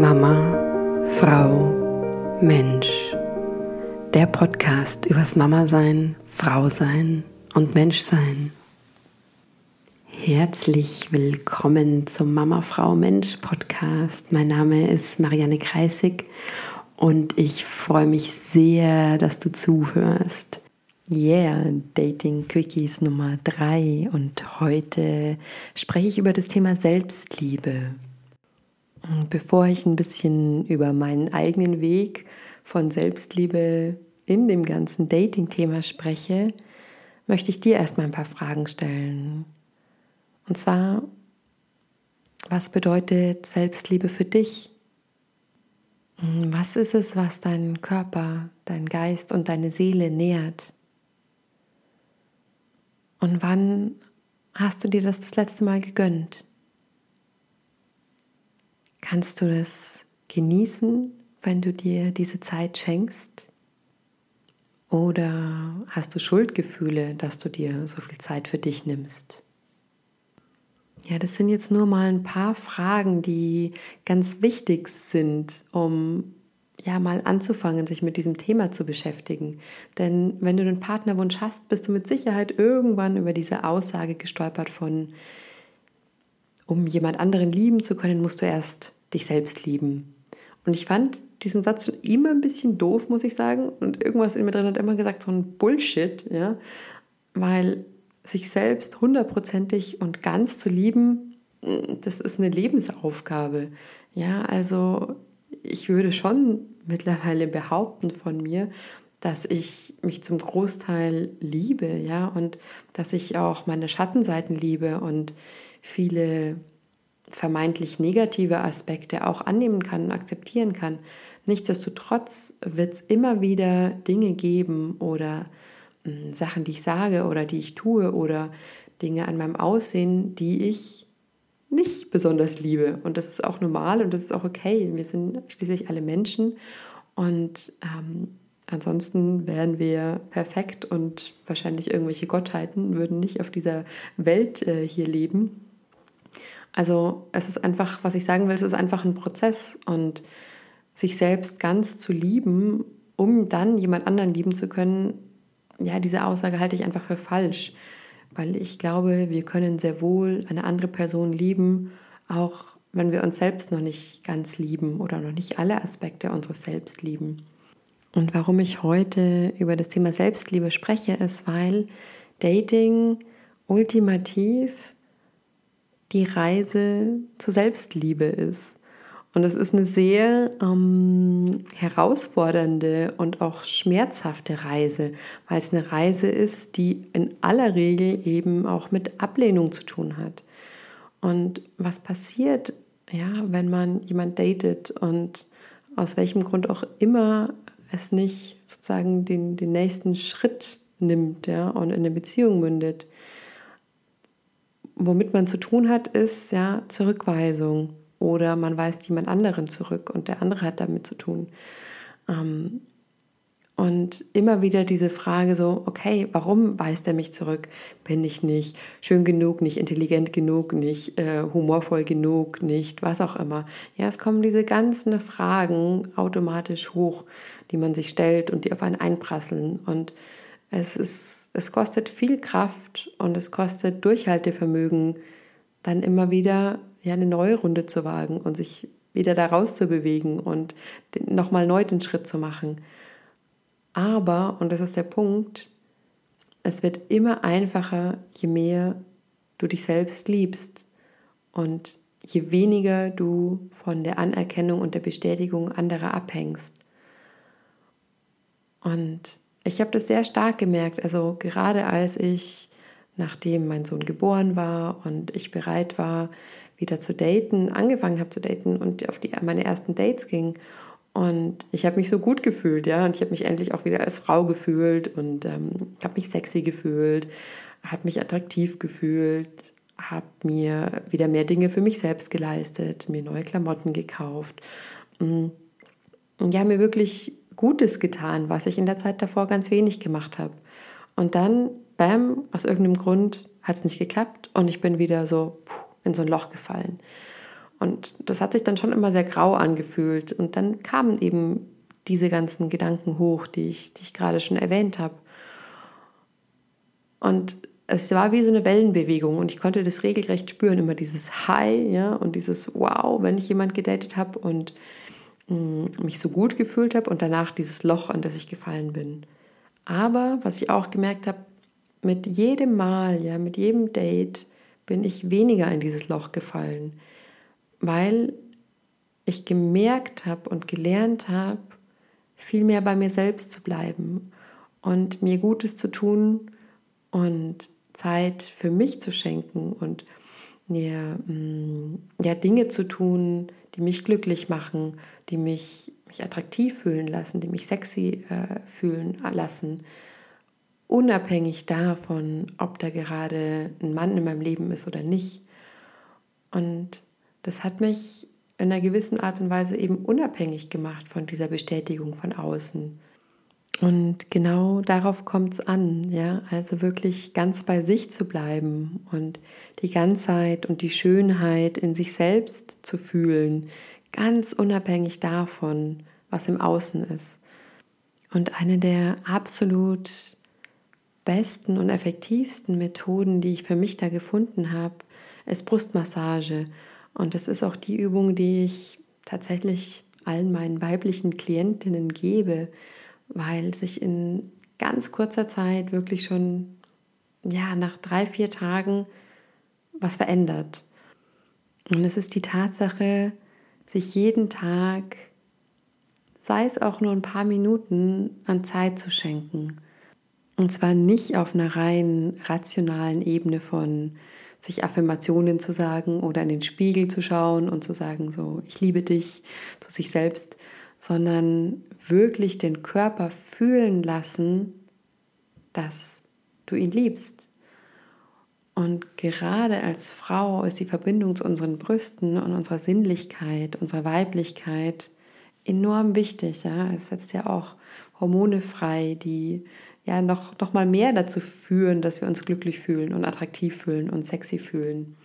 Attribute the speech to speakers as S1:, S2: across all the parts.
S1: Mama, Frau, Mensch. Der Podcast übers Mama sein, Frau sein und Mensch sein. Herzlich willkommen zum Mama, Frau, Mensch Podcast. Mein Name ist Marianne Kreisig und ich freue mich sehr, dass du zuhörst. Yeah, Dating Quickies Nummer 3 und heute spreche ich über das Thema Selbstliebe. Bevor ich ein bisschen über meinen eigenen Weg von Selbstliebe in dem ganzen Dating-Thema spreche, möchte ich dir erstmal ein paar Fragen stellen. Und zwar, was bedeutet Selbstliebe für dich? Was ist es, was deinen Körper, deinen Geist und deine Seele nährt? Und wann hast du dir das das letzte Mal gegönnt? Kannst du das genießen, wenn du dir diese Zeit schenkst? Oder hast du Schuldgefühle, dass du dir so viel Zeit für dich nimmst? Ja, das sind jetzt nur mal ein paar Fragen, die ganz wichtig sind, um ja mal anzufangen, sich mit diesem Thema zu beschäftigen. Denn wenn du einen Partnerwunsch hast, bist du mit Sicherheit irgendwann über diese Aussage gestolpert von, um jemand anderen lieben zu können, musst du erst dich selbst lieben. Und ich fand diesen Satz schon immer ein bisschen doof, muss ich sagen. Und irgendwas in mir drin hat immer gesagt, so ein Bullshit, ja. Weil sich selbst hundertprozentig und ganz zu lieben, das ist eine Lebensaufgabe. Ja, also ich würde schon mittlerweile behaupten von mir, dass ich mich zum Großteil liebe, ja, und dass ich auch meine Schattenseiten liebe und viele vermeintlich negative Aspekte auch annehmen kann und akzeptieren kann. Nichtsdestotrotz wird es immer wieder Dinge geben oder mh, hm, Sachen, die ich sage oder die ich tue oder Dinge an meinem Aussehen, die ich nicht besonders liebe. Und das ist auch normal und das ist auch okay. Wir sind schließlich alle Menschen und ähm, ansonsten wären wir perfekt und wahrscheinlich irgendwelche Gottheiten würden nicht auf dieser Welt äh, hier leben. Also es ist einfach, was ich sagen will, es ist einfach ein Prozess und sich selbst ganz zu lieben, um dann jemand anderen lieben zu können, ja, diese Aussage halte ich einfach für falsch, weil ich glaube, wir können sehr wohl eine andere Person lieben, auch wenn wir uns selbst noch nicht ganz lieben oder noch nicht alle Aspekte unseres Selbst lieben. Und warum ich heute über das Thema Selbstliebe spreche, ist, weil Dating ultimativ die Reise zur Selbstliebe ist. Und es ist eine sehr ähm, herausfordernde und auch schmerzhafte Reise, weil es eine Reise ist, die in aller Regel eben auch mit Ablehnung zu tun hat. Und was passiert, ja, wenn man jemand datet und aus welchem Grund auch immer es nicht sozusagen den, den nächsten Schritt nimmt ja, und in eine Beziehung mündet? Womit man zu tun hat, ist ja Zurückweisung oder man weist jemand anderen zurück und der andere hat damit zu tun. Ähm, und immer wieder diese Frage so, okay, warum weist er mich zurück? Bin ich nicht schön genug, nicht intelligent genug, nicht äh, humorvoll genug, nicht was auch immer. Ja, es kommen diese ganzen Fragen automatisch hoch, die man sich stellt und die auf einen einprasseln. Und es ist es kostet viel Kraft und es kostet Durchhaltevermögen, dann immer wieder ja, eine neue Runde zu wagen und sich wieder da rauszubewegen und nochmal neu den Schritt zu machen. Aber, und das ist der Punkt, es wird immer einfacher, je mehr du dich selbst liebst und je weniger du von der Anerkennung und der Bestätigung anderer abhängst. Und ich habe das sehr stark gemerkt. Also gerade als ich, nachdem mein Sohn geboren war und ich bereit war, wieder zu daten, angefangen habe zu daten und auf die, meine ersten Dates ging. Und ich habe mich so gut gefühlt, ja, und ich habe mich endlich auch wieder als Frau gefühlt und ähm, habe mich sexy gefühlt, habe mich attraktiv gefühlt, habe mir wieder mehr Dinge für mich selbst geleistet, mir neue Klamotten gekauft. Mm. Und ja, mir wirklich Gutes getan, was ich in der Zeit davor ganz wenig gemacht habe. Und dann, bam, aus irgendeinem Grund hat es nicht geklappt und ich bin wieder so in so ein Loch gefallen. Und das hat sich dann schon immer sehr grau angefühlt. Und dann kamen eben diese ganzen Gedanken hoch, die ich, die ich gerade schon erwähnt habe. Und es war wie so eine Wellenbewegung und ich konnte das regelrecht spüren, immer dieses High, ja, und dieses Wow, wenn ich jemand gedatet habe und mich so gut gefühlt habe und danach dieses Loch, an das ich gefallen bin. Aber was ich auch gemerkt habe, mit jedem Mal, ja, mit jedem Date bin ich weniger in dieses Loch gefallen, weil ich gemerkt habe und gelernt habe, viel mehr bei mir selbst zu bleiben und mir Gutes zu tun und Zeit für mich zu schenken und mir mm, ja, Dinge zu tun, die mich glücklich machen, die mich, mich attraktiv fühlen lassen, die mich sexy äh, fühlen lassen, unabhängig davon, ob da gerade ein Mann in meinem Leben ist oder nicht. Und das hat mich in einer gewissen Art und Weise eben unabhängig gemacht von dieser Bestätigung von außen. Und genau darauf kommt es an, ja, also wirklich ganz bei sich zu bleiben und die Ganzheit und die Schönheit in sich selbst zu fühlen, ganz unabhängig davon, was im Außen ist. Und eine der absolut besten und effektivsten Methoden, die ich für mich da gefunden habe, ist Brustmassage. Und das ist auch die Übung, die ich tatsächlich allen meinen weiblichen Klientinnen gebe weil sich in ganz kurzer Zeit wirklich schon ja, nach drei, vier Tagen was verändert. Und es ist die Tatsache, sich jeden Tag, sei es auch nur ein paar Minuten, an Zeit zu schenken. Und zwar nicht auf einer rein rationalen Ebene von sich Affirmationen zu sagen oder in den Spiegel zu schauen und zu sagen, so, ich liebe dich zu sich selbst, sondern wirklich den Körper fühlen lassen, dass du ihn liebst. Und gerade als Frau ist die Verbindung zu unseren Brüsten und unserer Sinnlichkeit, unserer Weiblichkeit enorm wichtig. Ja? Es setzt ja auch Hormone frei, die ja noch, noch mal mehr dazu führen, dass wir uns glücklich fühlen und attraktiv fühlen und sexy fühlen.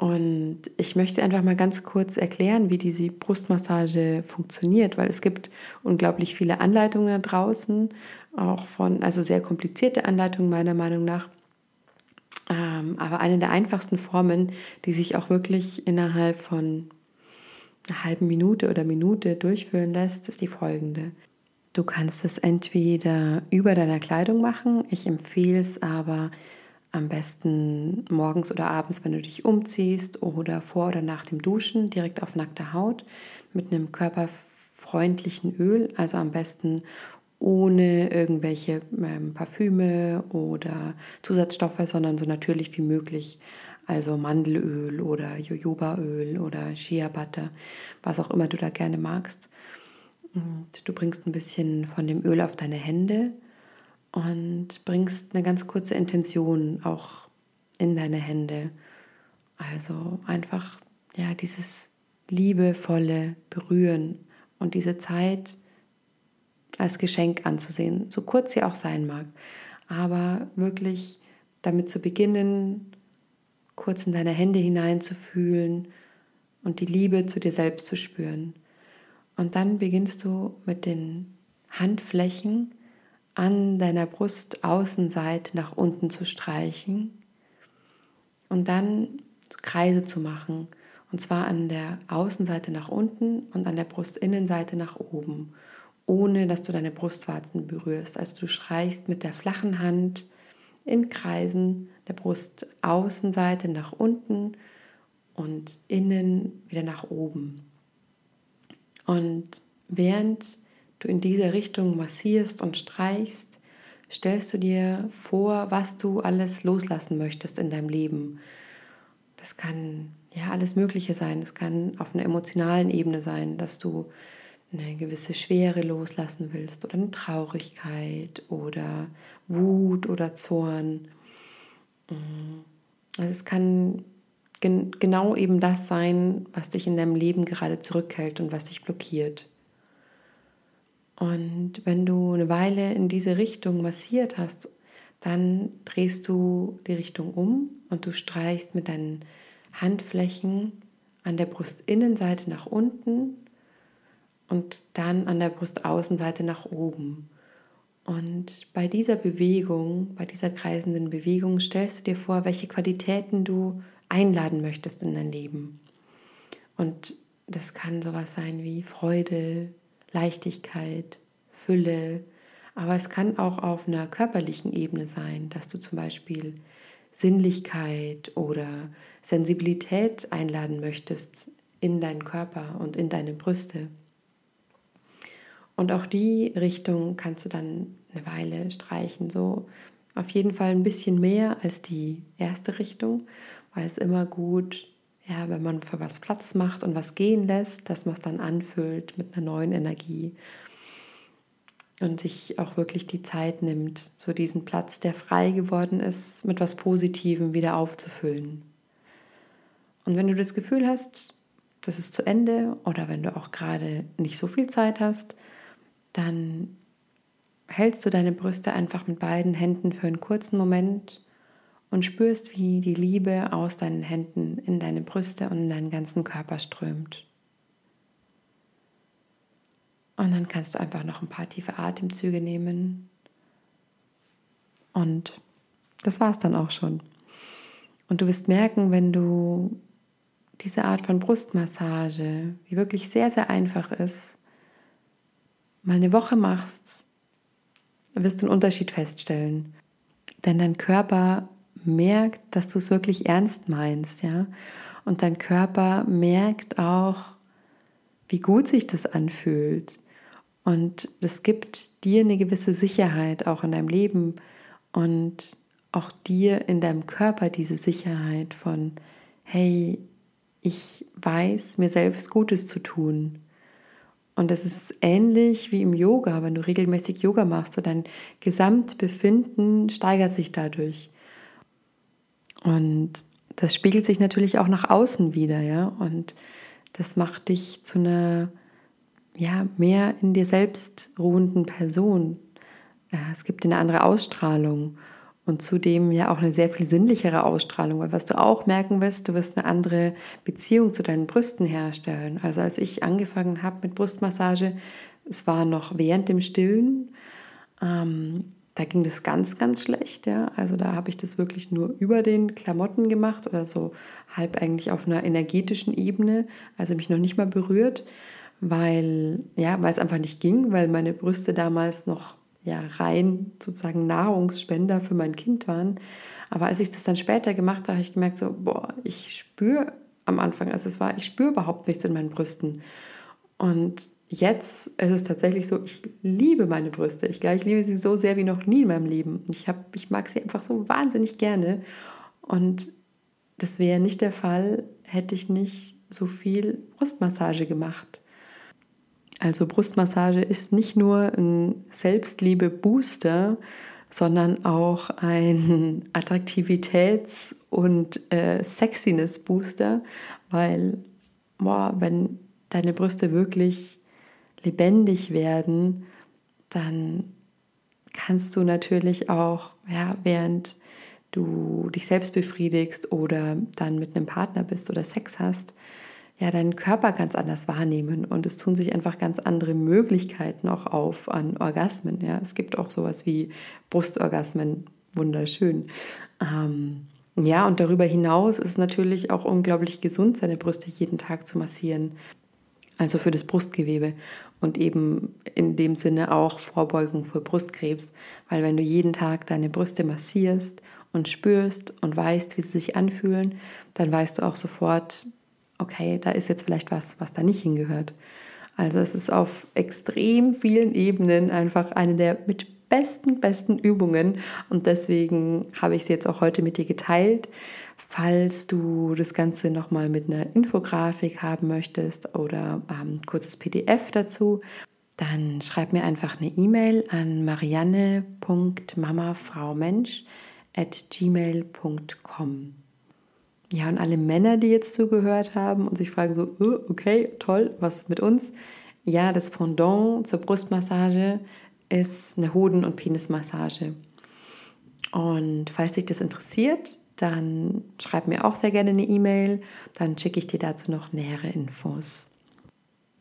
S1: Und ich möchte einfach mal ganz kurz erklären, wie diese Brustmassage funktioniert, weil es gibt unglaublich viele Anleitungen da draußen, auch von, also sehr komplizierte Anleitungen meiner Meinung nach. Ähm, aber eine der einfachsten Formen, die sich auch wirklich innerhalb von einer halben Minute oder Minute durchführen lässt, ist die folgende. Du kannst es entweder über deiner Kleidung machen, ich empfehle es aber am besten morgens oder abends, wenn du dich umziehst oder vor oder nach dem Duschen direkt auf nackter Haut mit einem körperfreundlichen Öl, also am besten ohne irgendwelche ähm, Parfüme oder Zusatzstoffe, sondern so natürlich wie möglich. Also Mandelöl oder Jojobaöl oder Shea Butter, was auch immer du da gerne magst. Und du bringst ein bisschen von dem Öl auf deine Hände und bringst eine ganz kurze Intention auch in deine Hände. Also einfach ja dieses liebevolle Berühren und diese Zeit als Geschenk anzusehen, so kurz sie auch sein mag, aber wirklich damit zu beginnen, kurz in deine Hände hineinzufühlen und die Liebe zu dir selbst zu spüren. Und dann beginnst du mit den Handflächen an deiner Brustaußenseite nach unten zu streichen und dann Kreise zu machen. Und zwar an der Außenseite nach unten und an der Brustinnenseite nach oben, ohne dass du deine Brustwarzen berührst. Also du streichst mit der flachen Hand in Kreisen der Brustaußenseite nach unten und innen wieder nach oben. Und während du in diese Richtung massierst und streichst, stellst du dir vor, was du alles loslassen möchtest in deinem Leben. Das kann ja alles Mögliche sein. Es kann auf einer emotionalen Ebene sein, dass du eine gewisse Schwere loslassen willst oder eine Traurigkeit oder Wut oder Zorn. Also es kann gen genau eben das sein, was dich in deinem Leben gerade zurückhält und was dich blockiert. Und wenn du eine Weile in diese Richtung massiert hast, dann drehst du die Richtung um und du streichst mit deinen Handflächen an der Brustinnenseite nach unten und dann an der Brustaußenseite nach oben. Und bei dieser Bewegung, bei dieser kreisenden Bewegung, stellst du dir vor, welche Qualitäten du einladen möchtest in dein Leben. Und das kann sowas sein wie Freude, Leichtigkeit, Fülle, aber es kann auch auf einer körperlichen Ebene sein, dass du zum Beispiel Sinnlichkeit oder Sensibilität einladen möchtest in deinen Körper und in deine Brüste. Und auch die Richtung kannst du dann eine Weile streichen, so auf jeden Fall ein bisschen mehr als die erste Richtung, weil es immer gut, ja, wenn man für was Platz macht und was gehen lässt, dass man es dann anfüllt mit einer neuen Energie und sich auch wirklich die Zeit nimmt, so diesen Platz, der frei geworden ist, mit was Positivem wieder aufzufüllen. Und wenn du das Gefühl hast, das ist zu Ende oder wenn du auch gerade nicht so viel Zeit hast, dann hältst du deine Brüste einfach mit beiden Händen für einen kurzen Moment und spürst, wie die Liebe aus deinen Händen in deine Brüste und in deinen ganzen Körper strömt. Und dann kannst du einfach noch ein paar tiefe Atemzüge nehmen. Und das war es dann auch schon. Und du wirst merken, wenn du diese Art von Brustmassage, die wirklich sehr, sehr einfach ist, mal eine Woche machst, wirst du einen Unterschied feststellen. Denn dein Körper merkt, dass du es wirklich ernst meinst, ja. Und dein Körper merkt auch, wie gut sich das anfühlt. Und das gibt dir eine gewisse Sicherheit auch in deinem Leben und auch dir in deinem Körper diese Sicherheit von, hey, ich weiß, mir selbst Gutes zu tun. Und das ist ähnlich wie im Yoga, wenn du regelmäßig Yoga machst, so dein Gesamtbefinden steigert sich dadurch. Und das spiegelt sich natürlich auch nach außen wieder, ja. Und das macht dich zu einer ja, mehr in dir selbst ruhenden Person. Ja, es gibt eine andere Ausstrahlung und zudem ja auch eine sehr viel sinnlichere Ausstrahlung, weil was du auch merken wirst, du wirst eine andere Beziehung zu deinen Brüsten herstellen. Also als ich angefangen habe mit Brustmassage, es war noch während dem Stillen, ähm, da ging das ganz, ganz schlecht. Ja? Also da habe ich das wirklich nur über den Klamotten gemacht oder so halb eigentlich auf einer energetischen Ebene, also mich noch nicht mal berührt weil, ja, weil es einfach nicht ging, weil meine Brüste damals noch ja, rein sozusagen Nahrungsspender für mein Kind waren. Aber als ich das dann später gemacht habe, habe ich gemerkt, so, boah, ich spüre am Anfang, also es war, ich spüre überhaupt nichts in meinen Brüsten. Und jetzt ist es tatsächlich so, ich liebe meine Brüste. Ich glaube, ich liebe sie so sehr wie noch nie in meinem Leben. Ich, hab, ich mag sie einfach so wahnsinnig gerne. Und das wäre nicht der Fall, hätte ich nicht so viel Brustmassage gemacht. Also Brustmassage ist nicht nur ein Selbstliebe-Booster, sondern auch ein Attraktivitäts- und äh, Sexiness-Booster, weil boah, wenn deine Brüste wirklich lebendig werden, dann kannst du natürlich auch, ja, während du dich selbst befriedigst oder dann mit einem Partner bist oder Sex hast, ja, deinen Körper ganz anders wahrnehmen und es tun sich einfach ganz andere Möglichkeiten auch auf an Orgasmen. Ja, es gibt auch sowas wie Brustorgasmen, wunderschön. Ähm, ja, und darüber hinaus ist es natürlich auch unglaublich gesund, seine Brüste jeden Tag zu massieren. Also für das Brustgewebe und eben in dem Sinne auch Vorbeugung für Brustkrebs, weil wenn du jeden Tag deine Brüste massierst und spürst und weißt, wie sie sich anfühlen, dann weißt du auch sofort, okay, da ist jetzt vielleicht was, was da nicht hingehört. Also es ist auf extrem vielen Ebenen einfach eine der mit besten, besten Übungen und deswegen habe ich sie jetzt auch heute mit dir geteilt. Falls du das Ganze nochmal mit einer Infografik haben möchtest oder ähm, kurzes PDF dazu, dann schreib mir einfach eine E-Mail an marianne.mamafraumensch at gmail.com. Ja, und alle Männer, die jetzt zugehört haben und sich fragen so, oh, okay, toll, was mit uns? Ja, das Pendant zur Brustmassage ist eine Hoden- und Penismassage. Und falls dich das interessiert, dann schreib mir auch sehr gerne eine E-Mail. Dann schicke ich dir dazu noch nähere Infos.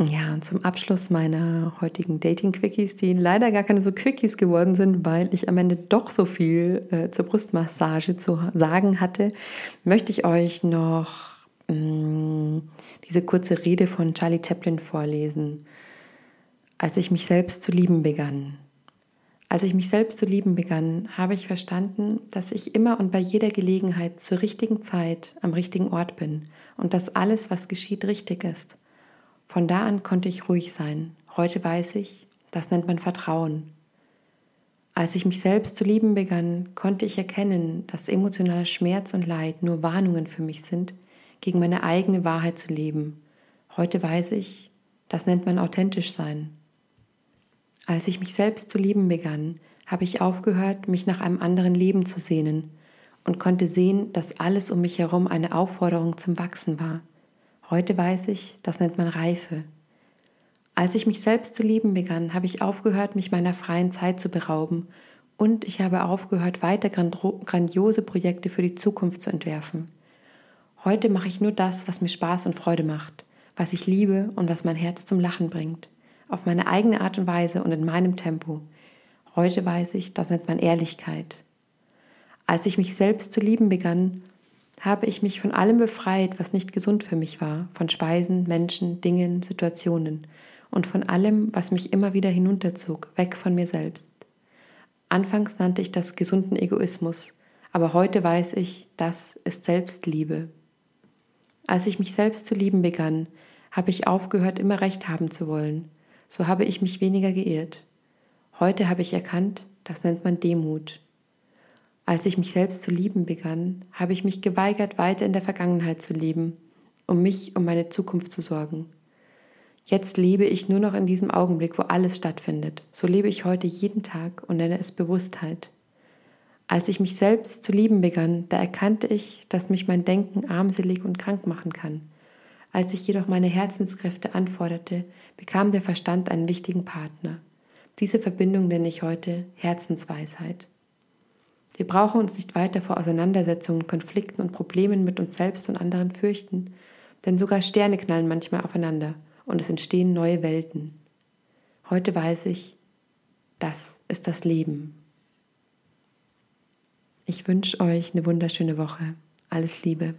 S1: Ja, und zum Abschluss meiner heutigen Dating-Quickies, die leider gar keine so Quickies geworden sind, weil ich am Ende doch so viel äh, zur Brustmassage zu sagen hatte, möchte ich euch noch mh, mm, diese kurze Rede von Charlie Chaplin vorlesen. Als ich mich selbst zu lieben begann. Als ich mich selbst zu lieben begann, habe ich verstanden, dass ich immer und bei jeder Gelegenheit zur richtigen Zeit am richtigen Ort bin und dass alles, was geschieht, richtig ist. Von da an konnte ich ruhig sein. Heute weiß ich, das nennt man Vertrauen. Als ich mich selbst zu lieben begann, konnte ich erkennen, dass emotionaler Schmerz und Leid nur Warnungen für mich sind, gegen meine eigene Wahrheit zu leben. Heute weiß ich, das nennt man authentisch sein. Als ich mich selbst zu lieben begann, habe ich aufgehört, mich nach einem anderen Leben zu sehnen und konnte sehen, dass alles um mich herum eine Aufforderung zum Wachsen war. Heute weiß ich, das nennt man Reife. Als ich mich selbst zu lieben begann, habe ich aufgehört, mich meiner freien Zeit zu berauben und ich habe aufgehört, weiter grandiose Projekte für die Zukunft zu entwerfen. Heute mache ich nur das, was mir Spaß und Freude macht, was ich liebe und was mein Herz zum Lachen bringt, auf meine eigene Art und Weise und in meinem Tempo. Heute weiß ich, das nennt man Ehrlichkeit. Als ich mich selbst zu lieben begann, habe ich mich von allem befreit, was nicht gesund für mich war, von Speisen, Menschen, Dingen, Situationen und von allem, was mich immer wieder hinunterzog, weg von mir selbst. Anfangs nannte ich das gesunden Egoismus, aber heute weiß ich, das ist Selbstliebe. Als ich mich selbst zu lieben begann, habe ich aufgehört, immer recht haben zu wollen. So habe ich mich weniger geirrt. Heute habe ich erkannt, das nennt man Demut. Als ich mich selbst zu lieben begann, habe ich mich geweigert, weiter in der Vergangenheit zu leben, um mich, um meine Zukunft zu sorgen. Jetzt lebe ich nur noch in diesem Augenblick, wo alles stattfindet. So lebe ich heute jeden Tag und nenne es Bewusstheit. Als ich mich selbst zu lieben begann, da erkannte ich, dass mich mein Denken armselig und krank machen kann. Als ich jedoch meine Herzenskräfte anforderte, bekam der Verstand einen wichtigen Partner. Diese Verbindung nenne ich heute Herzensweisheit. Wir brauchen uns nicht weiter vor Auseinandersetzungen, Konflikten und Problemen mit uns selbst und anderen fürchten, denn sogar Sterne knallen manchmal aufeinander und es entstehen neue Welten. Heute weiß ich, das ist das Leben. Ich wünsche euch eine wunderschöne Woche. Alles Liebe.